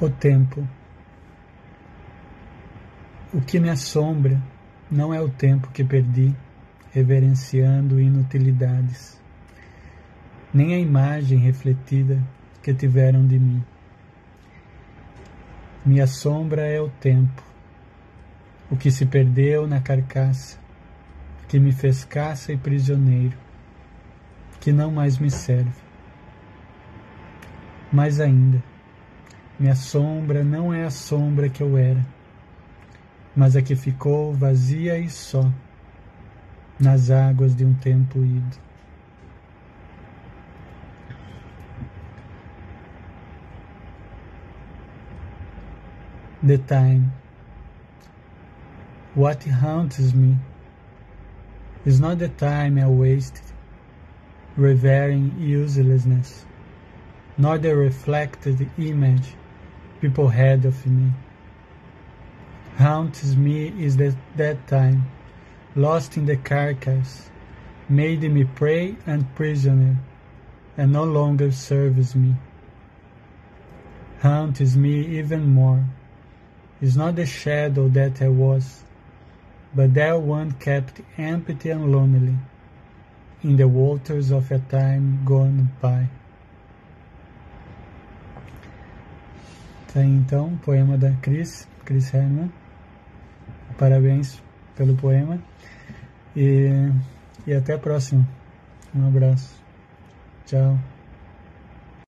O tempo. O que me assombra não é o tempo que perdi reverenciando inutilidades, nem a imagem refletida que tiveram de mim. Minha sombra é o tempo, o que se perdeu na carcaça, que me fez caça e prisioneiro, que não mais me serve. Mais ainda, minha sombra não é a sombra que eu era, mas a que ficou vazia e só, nas águas de um tempo ido. The time. What haunts me is not the time I wasted revering uselessness, nor the reflected image people had of me. Haunts me is that, that time, lost in the carcass, made me prey and prisoner, and no longer serves me. Haunts me even more, is not the shadow that I was, but that one kept empty and lonely, in the waters of a time gone by. Tá aí então, poema da Chris, Chris Herman. Parabéns pelo poema. E, e até a próxima. Um abraço. Tchau.